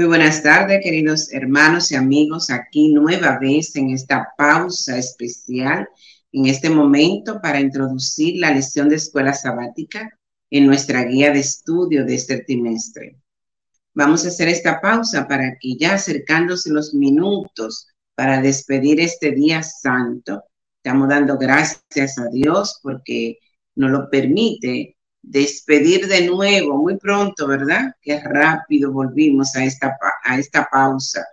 Muy buenas tardes, queridos hermanos y amigos, aquí nueva vez en esta pausa especial, en este momento para introducir la lección de escuela sabática en nuestra guía de estudio de este trimestre. Vamos a hacer esta pausa para que ya acercándose los minutos para despedir este día santo, estamos dando gracias a Dios porque nos lo permite despedir de nuevo muy pronto, ¿verdad? Qué rápido volvimos a esta, a esta pausa,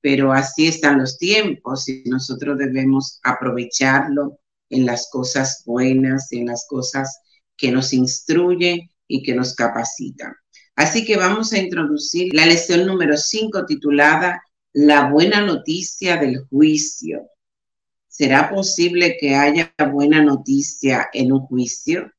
pero así están los tiempos y nosotros debemos aprovecharlo en las cosas buenas, en las cosas que nos instruyen y que nos capacitan. Así que vamos a introducir la lección número 5 titulada La buena noticia del juicio. ¿Será posible que haya buena noticia en un juicio?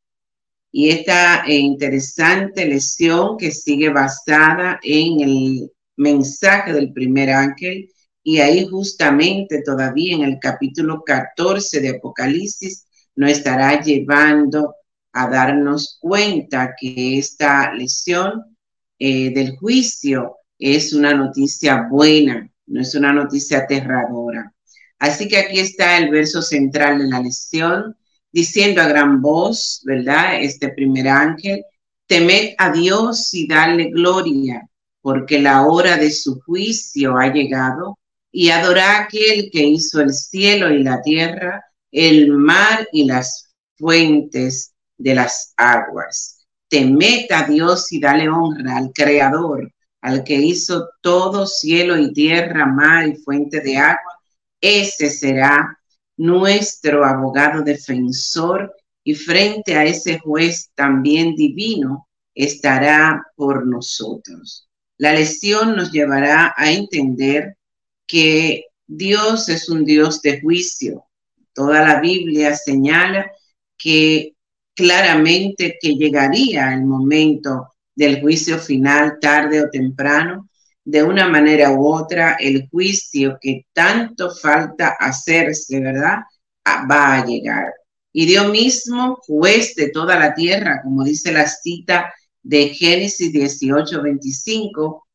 Y esta eh, interesante lección que sigue basada en el mensaje del primer ángel y ahí justamente todavía en el capítulo 14 de Apocalipsis nos estará llevando a darnos cuenta que esta lección eh, del juicio es una noticia buena, no es una noticia aterradora. Así que aquí está el verso central de la lección, diciendo a gran voz, ¿verdad? Este primer ángel, temed a Dios y dale gloria, porque la hora de su juicio ha llegado, y adorá a aquel que hizo el cielo y la tierra, el mar y las fuentes de las aguas. Temed a Dios y dale honra al Creador, al que hizo todo cielo y tierra, mar y fuente de agua. Ese será nuestro abogado defensor y frente a ese juez también divino estará por nosotros. La lección nos llevará a entender que Dios es un Dios de juicio. Toda la Biblia señala que claramente que llegaría el momento del juicio final tarde o temprano de una manera u otra el juicio que tanto falta hacerse, ¿verdad? Ah, va a llegar. Y Dios mismo, juez de toda la tierra, como dice la cita de Génesis 18, 25,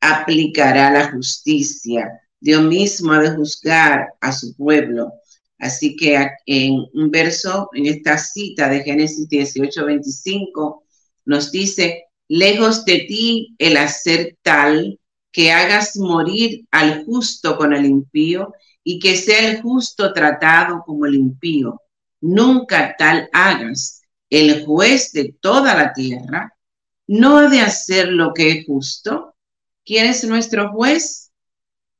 aplicará la justicia. Dios mismo ha de juzgar a su pueblo. Así que en un verso, en esta cita de Génesis 18, 25, nos dice, lejos de ti el hacer tal que hagas morir al justo con el impío y que sea el justo tratado como el impío. Nunca tal hagas. El juez de toda la tierra no ha de hacer lo que es justo. ¿Quién es nuestro juez?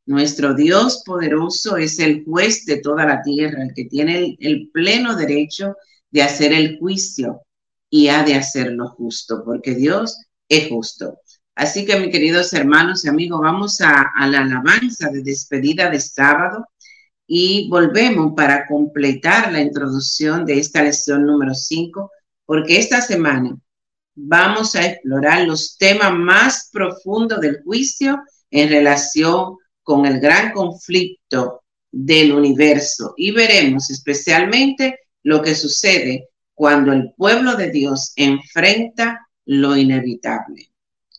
Nuestro Dios poderoso es el juez de toda la tierra, el que tiene el, el pleno derecho de hacer el juicio y ha de hacer lo justo, porque Dios es justo. Así que, mis queridos hermanos y amigos, vamos a, la alabanza de despedida de sábado y volvemos para completar la introducción de esta lección número 5, porque esta semana vamos a explorar los temas más profundos del juicio en relación con el gran conflicto del universo. Y veremos especialmente lo que sucede cuando el pueblo de Dios enfrenta lo inevitable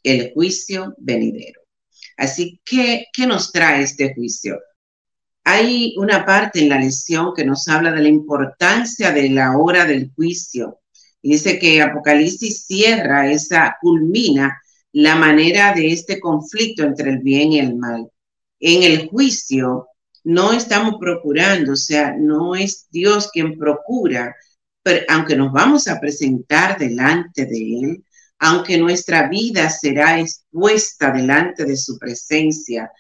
el juicio venidero. Así que, ¿qué nos trae este juicio? Hay una parte en la lección que nos habla de la importancia de la hora del juicio. dice que Apocalipsis cierra, esa culmina la manera de este conflicto entre el bien y el mal. En el juicio no estamos procurando, o sea, no es Dios quien procura, pero aunque nos vamos a presentar delante de Él, aunque nuestra vida será expuesta delante de su presencia,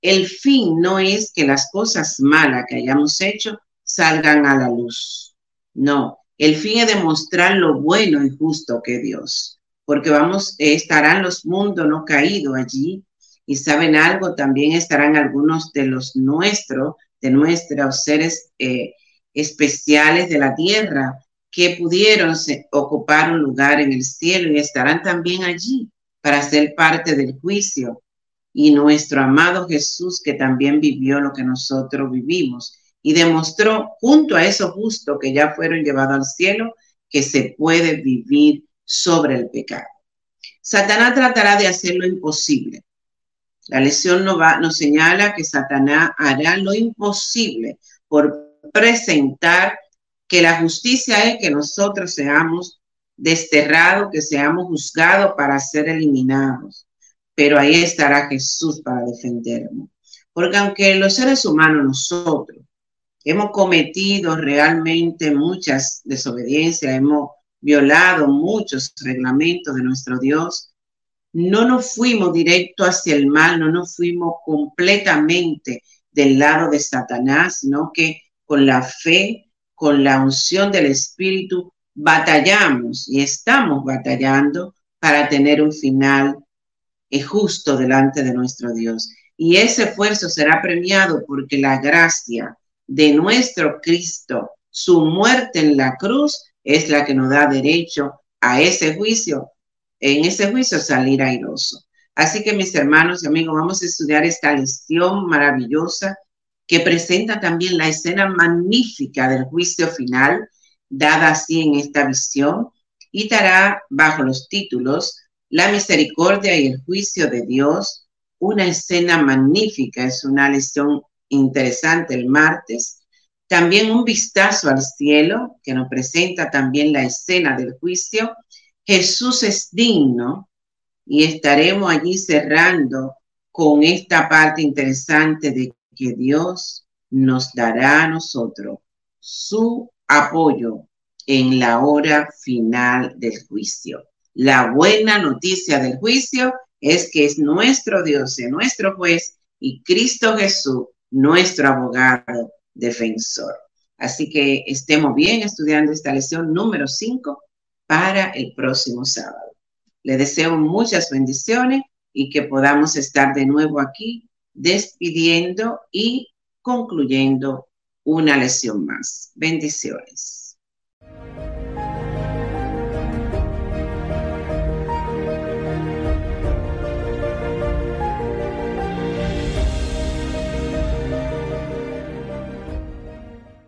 el fin no es que las cosas malas que hayamos hecho salgan a la luz. No, el fin es demostrar lo bueno y justo que Dios, porque vamos, estarán los mundos no caídos allí y saben algo, también estarán algunos de los nuestros, de nuestros seres eh, especiales de la tierra, que pudieron ocupar un lugar en el cielo y estarán también allí para ser parte del juicio. Y nuestro amado Jesús, que también vivió lo que nosotros vivimos y demostró junto a esos justos que ya fueron llevados al cielo, que se puede vivir sobre el pecado. Satanás tratará de hacer lo imposible La lección nos, va, nos señala que Satanás hará lo imposible por presentar que la justicia es que nosotros seamos desterrados, que seamos juzgados para ser eliminados. Pero ahí estará Jesús para defendernos. Porque aunque los seres humanos, nosotros, hemos cometido realmente muchas desobediencias, hemos violado muchos reglamentos de nuestro Dios, no nos fuimos directo hacia el mal, no nos fuimos completamente del lado de Satanás, sino que con la fe, con la unción del Espíritu, batallamos y estamos batallando para tener un final justo delante de nuestro Dios. Y ese esfuerzo será premiado porque la gracia de nuestro Cristo, su muerte en la cruz, es la que nos da derecho a ese juicio, en ese juicio salir airoso. Así que mis hermanos y amigos, vamos a estudiar esta lección maravillosa que presenta también la escena magnífica del juicio final, dada así en esta visión, y dará bajo los títulos La misericordia y el juicio de Dios, una escena magnífica, es una lección interesante el martes. También un vistazo al cielo, que nos presenta también la escena del juicio. Jesús es digno y estaremos allí cerrando con esta parte interesante de que Dios nos dará a nosotros su apoyo en la hora final del juicio. La buena noticia del juicio es que es nuestro Dios, es nuestro juez y Cristo Jesús nuestro abogado defensor. Así que estemos bien estudiando esta lección número 5 para el próximo sábado. Le deseo muchas bendiciones y que podamos estar de nuevo aquí despidiendo y concluyendo una lección más. Bendiciones.